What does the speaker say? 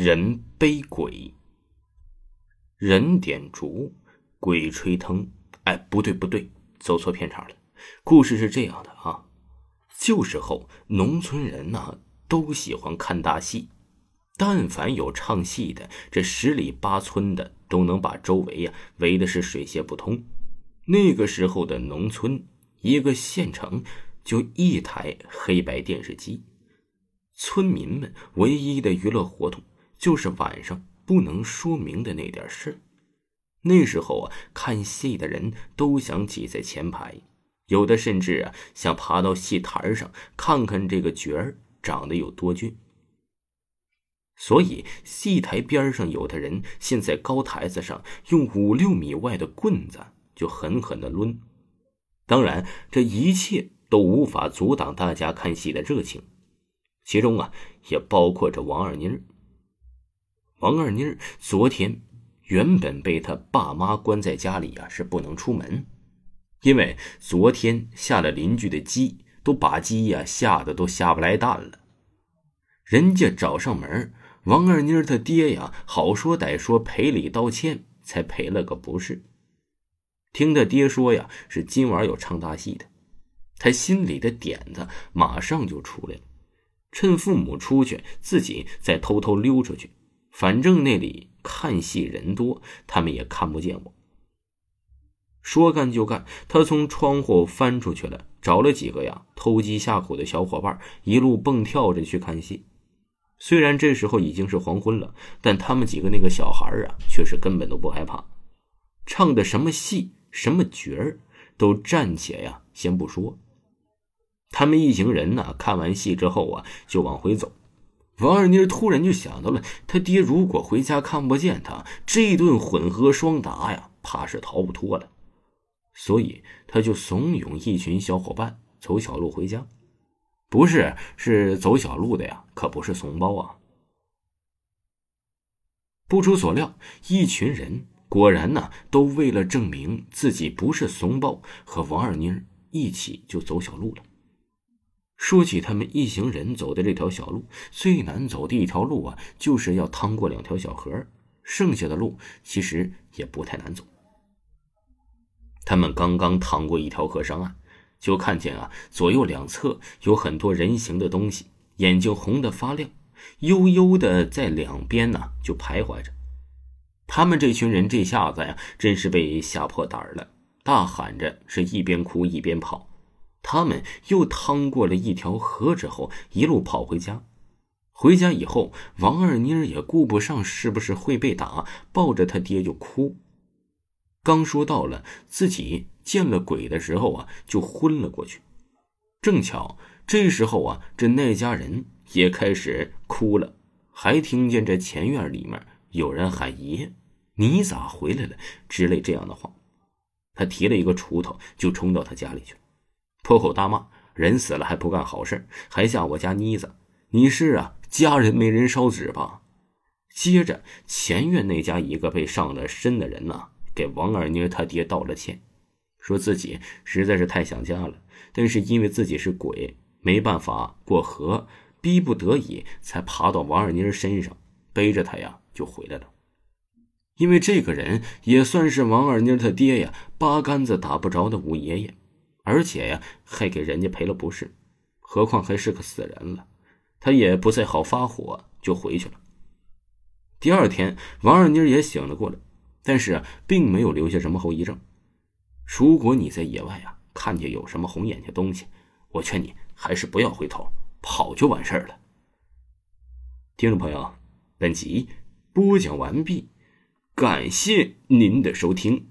人背鬼，人点烛，鬼吹灯。哎，不对不对，走错片场了。故事是这样的啊，旧时候农村人呢都喜欢看大戏，但凡有唱戏的，这十里八村的都能把周围呀围的是水泄不通。那个时候的农村，一个县城就一台黑白电视机，村民们唯一的娱乐活动。就是晚上不能说明的那点事那时候啊，看戏的人都想挤在前排，有的甚至啊想爬到戏台上看看这个角儿长得有多俊。所以戏台边上有的人现在高台子上用五六米外的棍子就狠狠的抡。当然，这一切都无法阻挡大家看戏的热情，其中啊也包括着王二妮儿。王二妮昨天原本被他爸妈关在家里呀，是不能出门，因为昨天下了邻居的鸡，都把鸡呀吓得都下不来蛋了。人家找上门，王二妮他爹呀，好说歹说赔礼道歉，才赔了个不是。听他爹说呀，是今晚有唱大戏的，他心里的点子马上就出来了，趁父母出去，自己再偷偷溜出去。反正那里看戏人多，他们也看不见我。说干就干，他从窗户翻出去了，找了几个呀偷鸡下口的小伙伴，一路蹦跳着去看戏。虽然这时候已经是黄昏了，但他们几个那个小孩啊，却是根本都不害怕。唱的什么戏、什么角儿，都暂且呀先不说。他们一行人呢，看完戏之后啊，就往回走。王二妮突然就想到了，他爹如果回家看不见他，这顿混合双打呀，怕是逃不脱了。所以他就怂恿一群小伙伴走小路回家，不是是走小路的呀，可不是怂包啊。不出所料，一群人果然呢，都为了证明自己不是怂包，和王二妮一起就走小路了。说起他们一行人走的这条小路，最难走的一条路啊，就是要趟过两条小河，剩下的路其实也不太难走。他们刚刚趟过一条河上岸，就看见啊，左右两侧有很多人形的东西，眼睛红的发亮，悠悠的在两边呢就徘徊着。他们这群人这下子呀，真是被吓破胆了，大喊着是一边哭一边跑。他们又趟过了一条河之后，一路跑回家。回家以后，王二妮儿也顾不上是不是会被打，抱着他爹就哭。刚说到了自己见了鬼的时候啊，就昏了过去。正巧这时候啊，这那家人也开始哭了，还听见这前院里面有人喊“爷，你咋回来了”之类这样的话。他提了一个锄头，就冲到他家里去了。破口大骂：“人死了还不干好事，还吓我家妮子！你是啊，家人没人烧纸吧？”接着，前院那家一个被上了身的人呢，给王二妮他爹道了歉，说自己实在是太想家了，但是因为自己是鬼，没办法过河，逼不得已才爬到王二妮身上，背着她呀就回来了。因为这个人也算是王二妮他爹呀，八竿子打不着的五爷爷。而且呀，还给人家赔了不是，何况还是个死人了，他也不再好发火，就回去了。第二天，王二妮也醒了过来，但是，并没有留下什么后遗症。如果你在野外啊，看见有什么红眼睛东西，我劝你还是不要回头，跑就完事儿了。听众朋友，本集播讲完毕，感谢您的收听。